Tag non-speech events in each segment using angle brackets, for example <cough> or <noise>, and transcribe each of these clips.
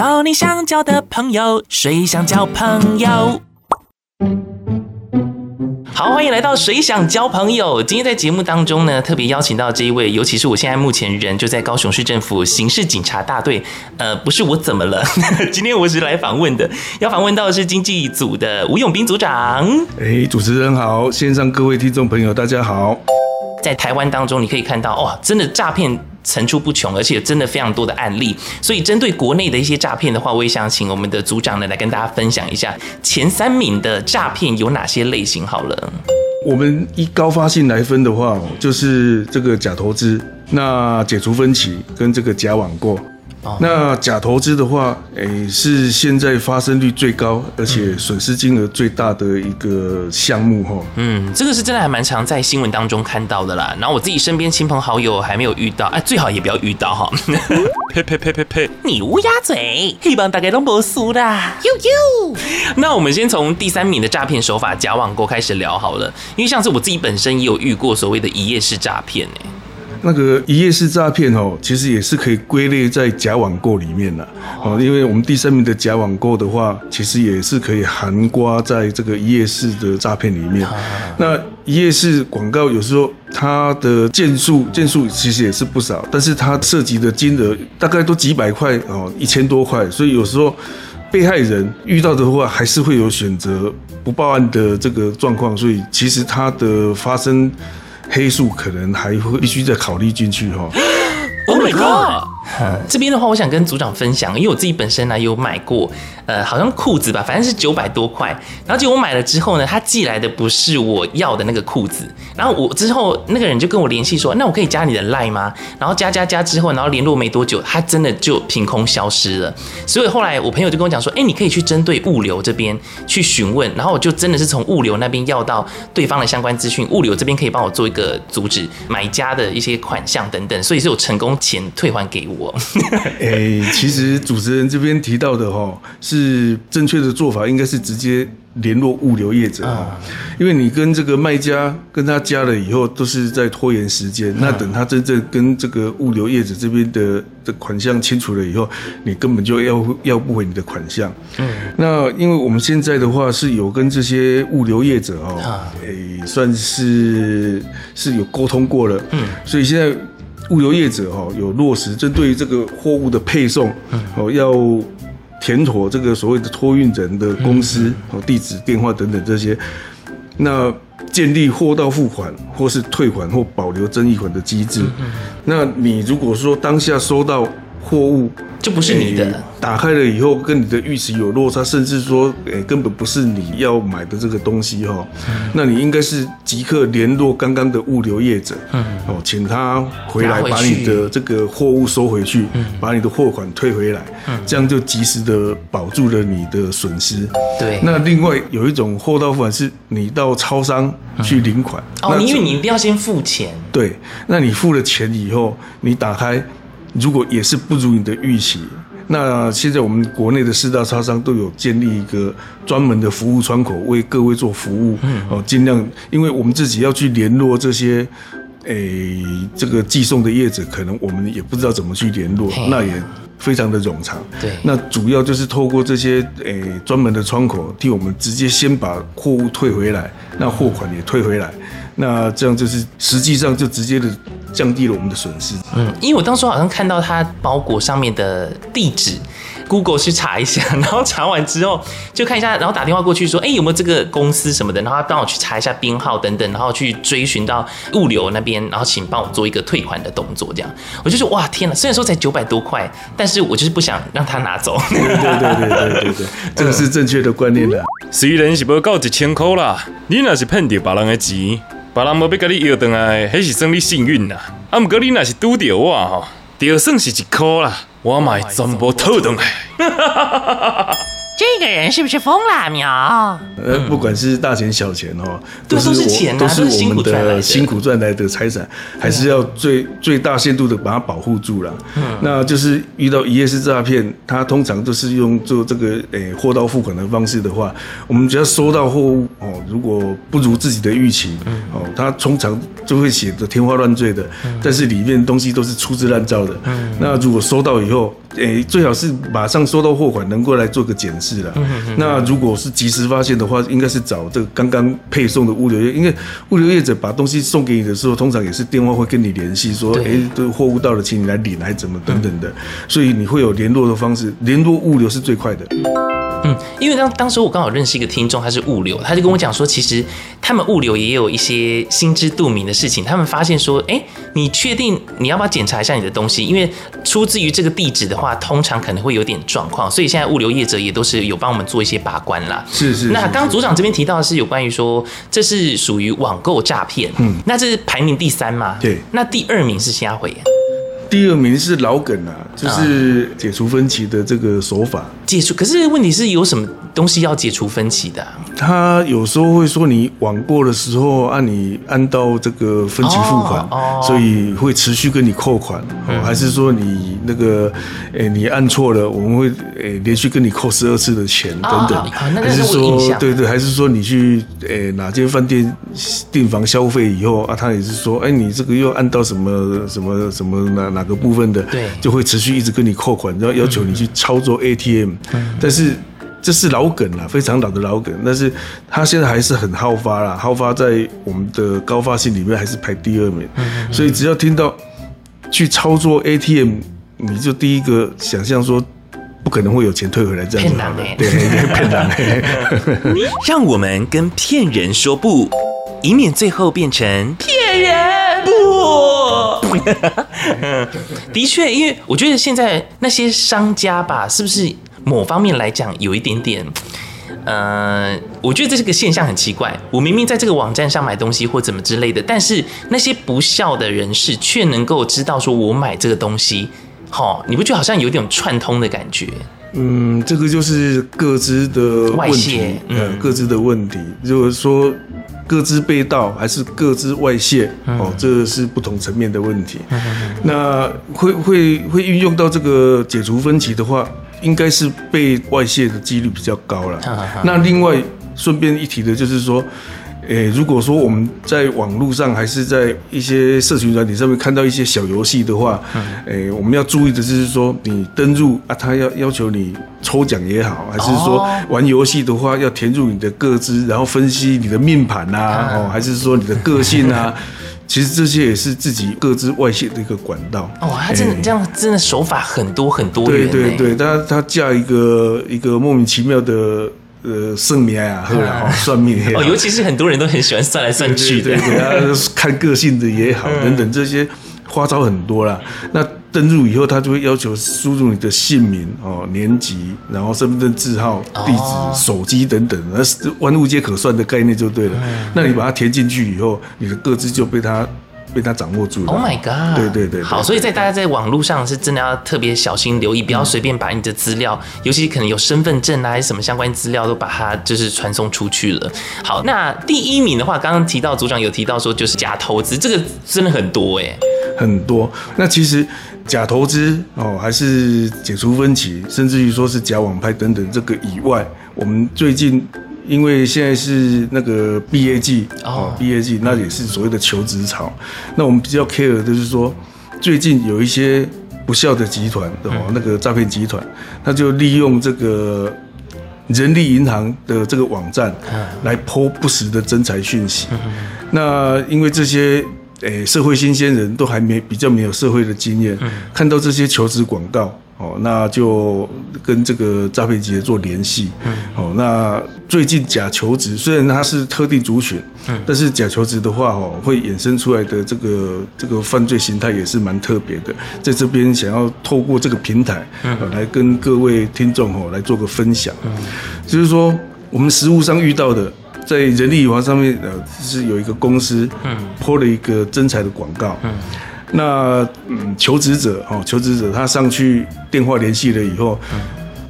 交你想交的朋友，谁想交朋友？好，欢迎来到谁想交朋友。今天在节目当中呢，特别邀请到这一位，尤其是我现在目前人就在高雄市政府刑事警察大队。呃，不是我怎么了？<laughs> 今天我是来访问的，要访问到的是经济组的吴永斌组长。哎，主持人好，线上各位听众朋友大家好。在台湾当中，你可以看到，哇，真的诈骗层出不穷，而且真的非常多的案例。所以，针对国内的一些诈骗的话，我也想请我们的组长呢来跟大家分享一下前三名的诈骗有哪些类型。好了，我们以高发性来分的话，就是这个假投资、那解除分歧跟这个假网购。那假投资的话，诶、欸，是现在发生率最高，而且损失金额最大的一个项目哈。嗯，这个是真的还蛮常在新闻当中看到的啦。然后我自己身边亲朋好友还没有遇到，哎，最好也不要遇到哈。<laughs> 呸呸呸呸呸！你乌鸦嘴，黑帮大概都不输啦。呦呦。那我们先从第三名的诈骗手法假网购开始聊好了，因为上次我自己本身也有遇过所谓的一夜式诈骗哎。那个一页式诈骗哦，其实也是可以归类在假网购里面的哦，因为我们第三名的假网购的话，其实也是可以含刮在这个一页式的诈骗里面。那一页式广告有时候它的件数件数其实也是不少，但是它涉及的金额大概都几百块哦，一千多块，所以有时候被害人遇到的话，还是会有选择不报案的这个状况，所以其实它的发生。黑素可能还会必须再考虑进去哈。<gasps> Oh my god！这边的话，我想跟组长分享，因为我自己本身呢有买过，呃，好像裤子吧，反正是九百多块。然后结果我买了之后呢，他寄来的不是我要的那个裤子。然后我之后那个人就跟我联系说，那我可以加你的 line 吗？然后加加加之后，然后联络没多久，他真的就凭空消失了。所以后来我朋友就跟我讲说，哎，你可以去针对物流这边去询问。然后我就真的是从物流那边要到对方的相关资讯，物流这边可以帮我做一个阻止买家的一些款项等等，所以是有成功钱退还给我。哎、<laughs> 欸，其实主持人这边提到的哈，是正确的做法，应该是直接联络物流业者啊，因为你跟这个卖家跟他加了以后，都是在拖延时间。那等他真正跟这个物流业者这边的的款项清楚了以后，你根本就要要不回你的款项。嗯，那因为我们现在的话是有跟这些物流业者哦，哎，算是是有沟通过了。嗯，所以现在。物流业者哈有落实针对这个货物的配送，哦要填妥这个所谓的托运人的公司哦地址、电话等等这些，那建立货到付款或是退款或保留争议款的机制。那你如果说当下收到货物，就不是你的，欸，打开了以后跟你的预期有落差，甚至说，诶、欸，根本不是你要买的这个东西哈，嗯、那你应该是即刻联络刚刚的物流业者，嗯，哦，请他回来把你的这个货物收回去，嗯，把你的货款退回来，嗯，这样就及时的保住了你的损失。对，那另外有一种货到付款是你到超商去领款，嗯、哦，因为你一定要先付钱。对，那你付了钱以后，你打开。如果也是不如你的预期，那现在我们国内的四大超商都有建立一个专门的服务窗口，为各位做服务。嗯，哦，尽量，因为我们自己要去联络这些，诶、欸，这个寄送的业者，可能我们也不知道怎么去联络，那也非常的冗长。对，那主要就是透过这些诶专门的窗口，替我们直接先把货物退回来，那货款也退回来，那这样就是实际上就直接的。降低了我们的损失。嗯，因为我当初好像看到它包裹上面的地址，Google 去查一下，<laughs> 然后查完之后就看一下，然后打电话过去说，哎、欸，有没有这个公司什么的，然后他帮我去查一下编号等等，然后去追寻到物流那边，然后请帮我做一个退款的动作，这样我就说哇天哪，虽然说才九百多块，但是我就是不想让他拿走。对对对对对对对，这个是正确的观念的。虽然是不够一千块啦，你若是骗到别人的钱。别人无要甲你要回来，还是算你幸运呐。啊，毋过你若是拄到我吼，就算是一箍啦，我买全部讨回来。<laughs> 这个人是不是疯了苗？呃，不管是大钱小钱哦，都是我都是我们的辛苦赚来的财产，还是要最最大限度的把它保护住了。嗯，那就是遇到一夜式诈骗，他通常都是用做这个诶货到付款的方式的话，我们只要收到货物哦，如果不如自己的预期，哦，他通常就会写的天花乱坠的，但是里面东西都是粗制滥造的。嗯，那如果收到以后，诶，最好是马上收到货款，能够来做个检视了。那如果是及时发现的话，应该是找这个刚刚配送的物流业，因为物流业者把东西送给你的时候，通常也是电话会跟你联系，说，诶，这个货物到了，请你来领，还是怎么等等的，所以你会有联络的方式，联络物流是最快的。嗯，因为当当时我刚好认识一个听众，他是物流，他就跟我讲说，其实他们物流也有一些心知肚明的事情。他们发现说，哎，你确定你要不要检查一下你的东西？因为出自于这个地址的话，通常可能会有点状况，所以现在物流业者也都是有帮我们做一些把关啦。是是，是。那刚刚组长这边提到的是有关于说，这是属于网购诈骗，嗯，那这是排名第三吗？对。那第二名是虾毁。第二名是老梗啊，就是解除分歧的这个手法。解除，可是问题是有什么东西要解除分歧的啊？他有时候会说你网购的时候按你按到这个分期付款，哦哦、所以会持续跟你扣款，嗯、还是说你那个诶你按错了，我们会诶连续跟你扣十二次的钱等等？哦、还是说对对，还是说你去诶哪间饭店订房消费以后啊，他也是说哎你这个又按到什么什么什么哪哪？哪个部分的，对，就会持续一直跟你扣款，然后要求你去操作 ATM，嗯，但是这是老梗了，非常老的老梗，但是它现在还是很好发啦，好发在我们的高发性里面还是排第二名，所以只要听到去操作 ATM，你就第一个想象说不可能会有钱退回来这样子，骗人的，对，骗人，<laughs> 让我们跟骗人说不，以免最后变成骗人。不。<laughs> 的确，因为我觉得现在那些商家吧，是不是某方面来讲有一点点，呃，我觉得这是个现象，很奇怪。我明明在这个网站上买东西或怎么之类的，但是那些不肖的人士却能够知道说我买这个东西，齁，你不觉得好像有点串通的感觉？嗯，这个就是各自的问题，嗯，各自的问题，如果说。各自被盗还是各自外泄？哦，这是不同层面的问题。那会会会运用到这个解除分歧的话，应该是被外泄的几率比较高了。那另外顺便一提的就是说。诶，如果说我们在网络上还是在一些社群软体上面看到一些小游戏的话，诶，我们要注意的就是说，你登入啊，他要要求你抽奖也好，还是说玩游戏的话要填入你的个资，然后分析你的命盘啊，哦，还是说你的个性啊，其实这些也是自己各自外泄的一个管道。哦，他真的这样，真的手法很多很多。对对对，他他架一个一个莫名其妙的。呃，算命啊，或者算命哦，尤其是很多人都很喜欢算来算去的，对啊，看个性的也好，等等这些花招很多啦。那登入以后，他就会要求输入你的姓名哦、年级，然后身份证字号、地址、手机等等，那是万物皆可算的概念就对了。那你把它填进去以后，你的个资就被他。被他掌握住了。Oh my god！对对对，好，所以在大家在网络上是真的要特别小心留意，不要随便把你的资料，尤其可能有身份证啊，还是什么相关资料，都把它就是传送出去了。好，那第一名的话，刚刚提到组长有提到说，就是假投资，这个真的很多哎，很多。那其实假投资哦，还是解除分歧，甚至于说是假网拍等等，这个以外，我们最近。因为现在是那个毕业季哦，毕业季那也是所谓的求职潮。那我们比较 care 的就是说，最近有一些不孝的集团哦，那个诈骗集团，他就利用这个人力银行的这个网站来 po 不实的征才讯息。那因为这些诶社会新鲜人都还没比较没有社会的经验，看到这些求职广告。哦，那就跟这个诈骗集团做联系。嗯，哦，那最近假求职虽然它是特定族群，嗯，但是假求职的话，哦，会衍生出来的这个这个犯罪形态也是蛮特别的。在这边想要透过这个平台，嗯，来跟各位听众哦来做个分享。嗯，就是说我们实务上遇到的，在人力银行上面，呃，是有一个公司，嗯，po 了一个征才的广告，嗯。那嗯，求职者哦，求职者他上去电话联系了以后，嗯、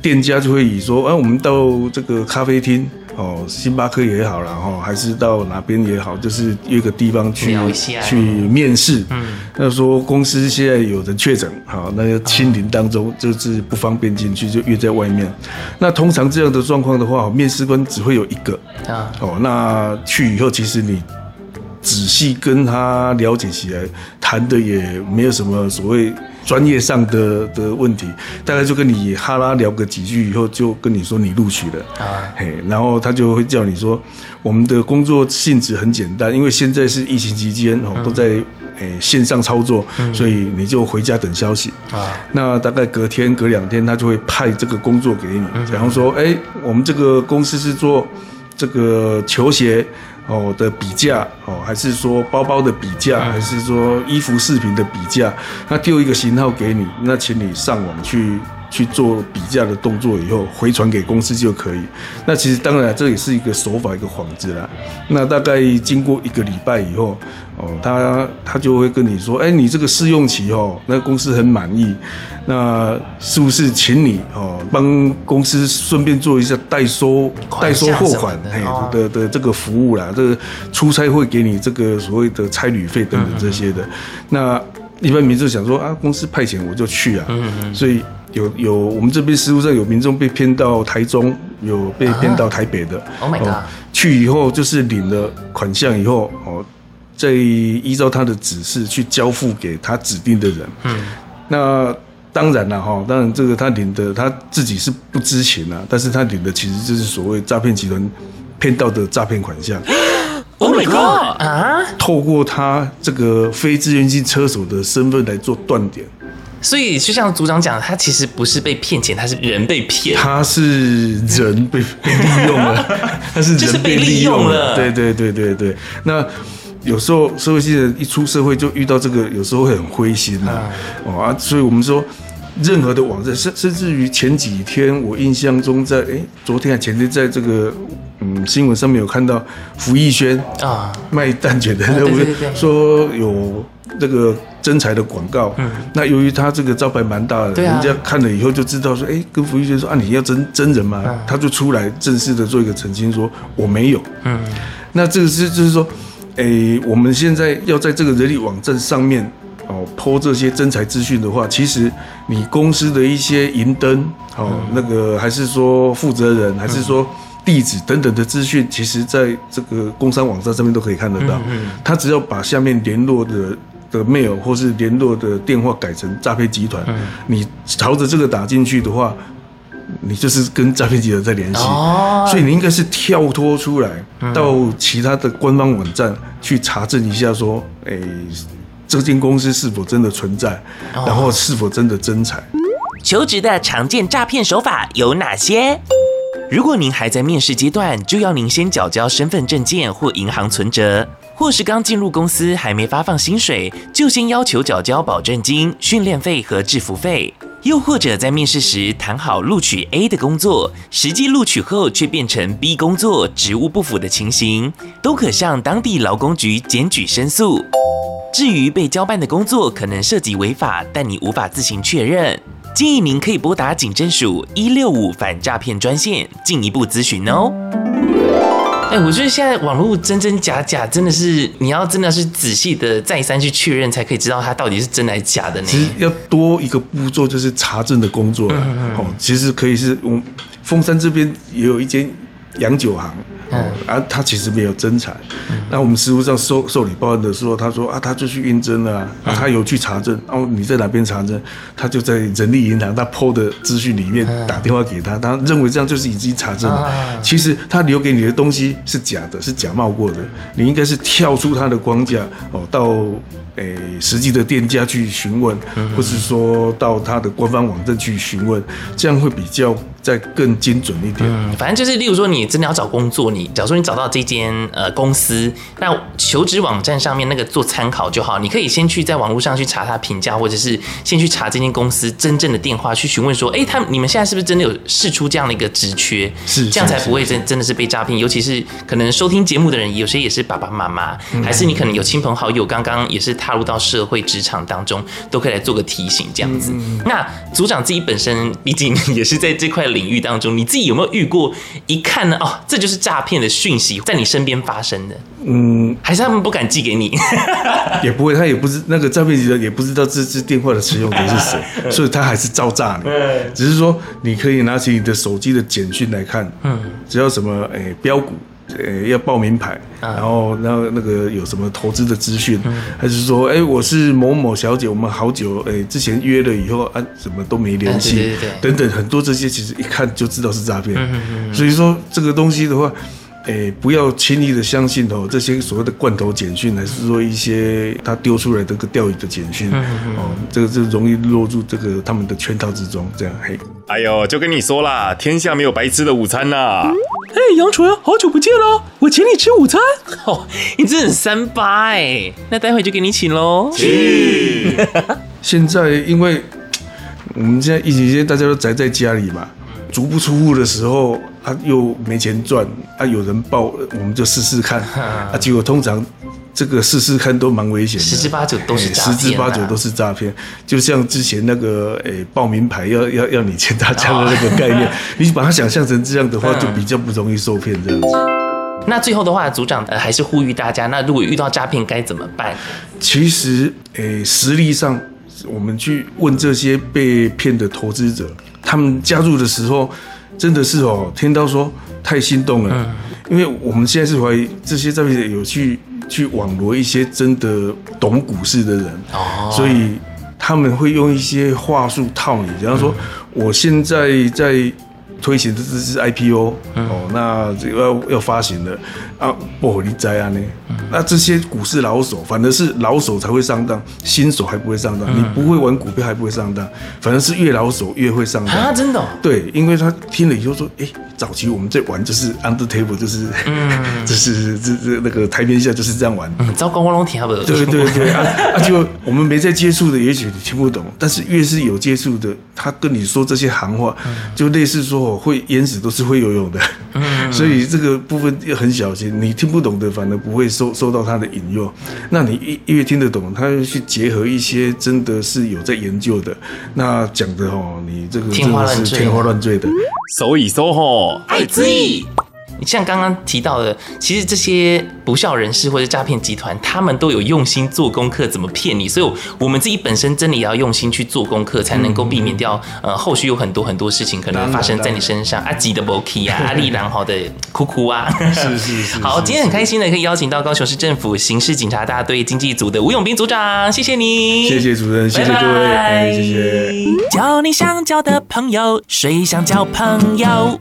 店家就会以说，啊，我们到这个咖啡厅哦，星巴克也好了哈，还是到哪边也好，就是约个地方去去面试。嗯，那说公司现在有人确诊，好，那要清零当中就是不方便进去，就约在外面。那通常这样的状况的话，面试官只会有一个啊。哦，那去以后，其实你。仔细跟他了解起来，谈的也没有什么所谓专业上的的问题，大概就跟你哈拉聊个几句以后，就跟你说你录取了。啊，嘿，然后他就会叫你说，我们的工作性质很简单，因为现在是疫情期间哦，都在诶线上操作，所以你就回家等消息。啊。那大概隔天隔两天，他就会派这个工作给你，比方说，哎，我们这个公司是做这个球鞋。哦的比价哦，还是说包包的比价，还是说衣服饰品的比价？他丢一个型号给你，那请你上网去去做比价的动作，以后回传给公司就可以。那其实当然这也是一个手法，一个幌子啦。那大概经过一个礼拜以后。哦，他他就会跟你说，哎，你这个试用期哦，那公司很满意，那是不是请你哦帮公司顺便做一下代收代收货款嘿的的这个服务啦？这个出差会给你这个所谓的差旅费等等这些的。那一般民众想说啊，公司派遣我就去啊，所以有有我们这边实务上有民众被骗到台中，有被骗到台北的。Oh my god！去以后就是领了款项以后哦。再依照他的指示去交付给他指定的人。嗯，那当然了哈，当然这个他领的他自己是不知情啊，但是他领的其实就是所谓诈骗集团骗到的诈骗款项。<gasps> Oh my god！啊，透过他这个非自愿性车手的身份来做断点。所以就像组长讲的，他其实不是被骗钱，他是人被骗。他是人被被利用了，<laughs> 他是人被利用了。对对对对对，那。有时候社会新人一出社会就遇到这个，有时候会很灰心呐，哦啊，所以我们说，任何的网站，甚甚至于前几天，我印象中在哎，昨天还前天，在这个嗯新闻上面有看到福艺轩啊卖蛋卷的，对不对？说有这个真才的广告，那由于他这个招牌蛮大的，人家看了以后就知道说，哎，跟福义轩说啊，你要真真人吗？他就出来正式的做一个澄清，说我没有，嗯，那这个是就是说。哎、欸，我们现在要在这个人力网站上面哦，po 这些真才资讯的话，其实你公司的一些银灯哦，那个还是说负责人，还是说地址等等的资讯，其实在这个工商网站上面都可以看得到。嗯。他只要把下面联络的的 mail 或是联络的电话改成诈骗集团，你朝着这个打进去的话。你就是跟诈骗集团在联系，所以你应该是跳脱出来，到其他的官方网站去查证一下，说，哎，这间公司是否真的存在，然后是否真的真才。求职的常见诈骗手法有哪些？如果您还在面试阶段，就要您先缴交身份证件或银行存折，或是刚进入公司还没发放薪水，就先要求缴交保证金、训练费和制服费。又或者在面试时谈好录取 A 的工作，实际录取后却变成 B 工作，职务不符的情形，都可向当地劳工局检举申诉。至于被交办的工作可能涉及违法，但你无法自行确认，建议您可以拨打警政署一六五反诈骗专线进一步咨询哦。哎，我觉得现在网络真真假假，真的是你要真的是仔细的再三去确认，才可以知道它到底是真的还是假的呢。其实要多一个步骤，就是查证的工作了。嗯嗯。其实可以是我们凤山这边也有一间洋酒行。哦，啊，他其实没有征才，那我们实务上受受理报案的时候，他说啊，他就去应征了，啊，他有去查证，哦，你在哪边查证？他就在人力银行他 PO 的资讯里面打电话给他，他认为这样就是已经查证了。其实他留给你的东西是假的，是假冒过的，你应该是跳出他的框架哦，到诶实际的店家去询问，或是说到他的官方网站去询问，这样会比较。再更精准一点，嗯，反正就是，例如说，你真的要找工作，你假如说你找到这间呃公司，那求职网站上面那个做参考就好，你可以先去在网络上去查他评价，或者是先去查这间公司真正的电话去询问说，哎、欸，他你们现在是不是真的有试出这样的一个职缺？是，这样才不会真真的是被诈骗。尤其是可能收听节目的人，有些也是爸爸妈妈，还是你可能有亲朋好友，刚刚也是踏入到社会职场当中，都可以来做个提醒这样子。那组长自己本身毕竟也是在这块。领域当中，你自己有没有遇过？一看呢，哦，这就是诈骗的讯息，在你身边发生的。嗯，还是他们不敢寄给你？<laughs> 也不会，他也不知那个诈骗集团，也不知道这支电话的使用者是谁，<laughs> 所以他还是照诈你。只是说，你可以拿起你的手机的简讯来看，嗯，只要什么诶标股。呃要报名牌，啊然后然后那个有什么投资的资讯，还是说哎我是某某小姐，我们好久哎之前约了以后啊怎么都没联系，啊对对对等等很多这些其实一看就知道是诈骗，嗯所以说这个东西的话。诶，不要轻易的相信哦，这些所谓的罐头简讯，还是说一些他丢出来的个钓鱼的简讯，哦，这个就容易落入这个他们的圈套之中。这样，嘿，哎呦，就跟你说啦，天下没有白吃的午餐呐、啊。哎，杨纯，好久不见了，我请你吃午餐。哦，你真的很三八哎，那待会就给你请喽。<laughs> 现在因为我们现在疫情期间大家都宅在家里嘛，足不出户的时候，啊又没钱赚，啊有人报，我们就试试看，<laughs> 啊结果通常这个试试看都蛮危险的，十之八九都是诈骗啊哎十之八九都是诈骗。就像之前那个诶报名牌要要要你签大家的那个概念，<laughs> 你把它想象成这样的话，就比较不容易受骗这样子。那最后的话，组长呃还是呼吁大家，那如果遇到诈骗该怎么办？其实，诶，实力上，我们去问这些被骗的投资者，他们加入的时候，真的是哦，听到说太心动了，因为我们现在是怀疑这些诈骗者有去去网罗一些真的懂股市的人，哦所以他们会用一些话术套你，比方说，我现在在。推行的这是 IPO、嗯、哦，那这个要要发行了啊，不好你在啊呢？那这些股市老手，反而是老手才会上当，新手还不会上当。嗯、你不会玩股票还不会上当，反正是越老手越会上当啊！真的、哦？对，因为他听了以后说，哎、欸，早期我们在玩就是 under table，就是，嗯，<laughs> 就是这这那个台面下就是这样玩。嗯，糟糕，我拢听不懂。对对对啊 <laughs> 啊！就我们没在接触的，也许你听不懂，但是越是有接触的，他跟你说这些行话，就类似说。会淹死都是会游泳的，嗯，<laughs> 所以这个部分要很小心。你听不懂的，反而不会受受到他的引诱。那你越听得懂，他要去结合一些真的是有在研究的，那讲的哦，你这个真的是天花乱坠的。所以说吼，爱之意。你像刚刚提到的，其实这些不孝人士或者诈骗集团，他们都有用心做功课，怎么骗你？所以，我们自己本身真的也要用心去做功课，才能够避免掉呃后续有很多很多事情可能发生在你身上。阿吉的 Boki 啊，阿丽郎好的哭哭啊，是是 <laughs> 是。好，今天很开心的可以邀请到高雄市政府刑事警察大队经济组的吴永斌组长，谢谢你，谢谢主任，谢谢各位，哎，谢谢。交你想交的朋友，谁想交朋友？